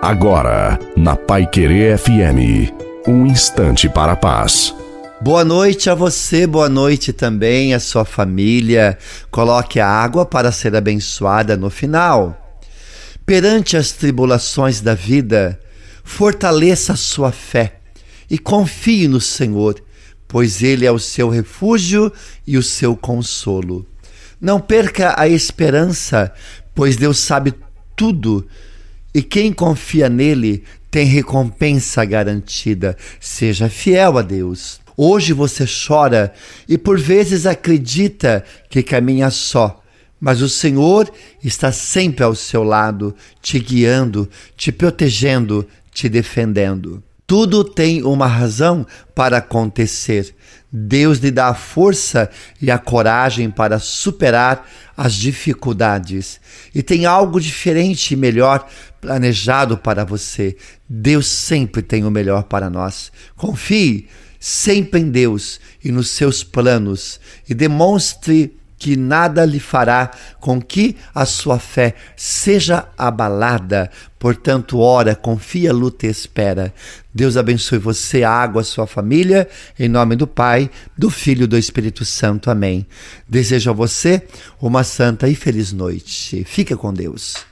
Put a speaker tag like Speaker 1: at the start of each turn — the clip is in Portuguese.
Speaker 1: Agora, na Pai Querer FM, um instante para a paz.
Speaker 2: Boa noite a você, boa noite também à sua família. Coloque a água para ser abençoada no final. Perante as tribulações da vida, fortaleça a sua fé e confie no Senhor, pois Ele é o seu refúgio e o seu consolo. Não perca a esperança, pois Deus sabe tudo e quem confia nele tem recompensa garantida. Seja fiel a Deus. Hoje você chora e por vezes acredita que caminha só, mas o Senhor está sempre ao seu lado, te guiando, te protegendo, te defendendo. Tudo tem uma razão para acontecer. Deus lhe dá a força e a coragem para superar as dificuldades. E tem algo diferente e melhor planejado para você. Deus sempre tem o melhor para nós. Confie sempre em Deus e nos seus planos e demonstre que nada lhe fará com que a sua fé seja abalada. Portanto, ora, confia, luta e espera. Deus abençoe você, a água, a sua família, em nome do Pai, do Filho e do Espírito Santo. Amém. Desejo a você uma santa e feliz noite. Fica com Deus.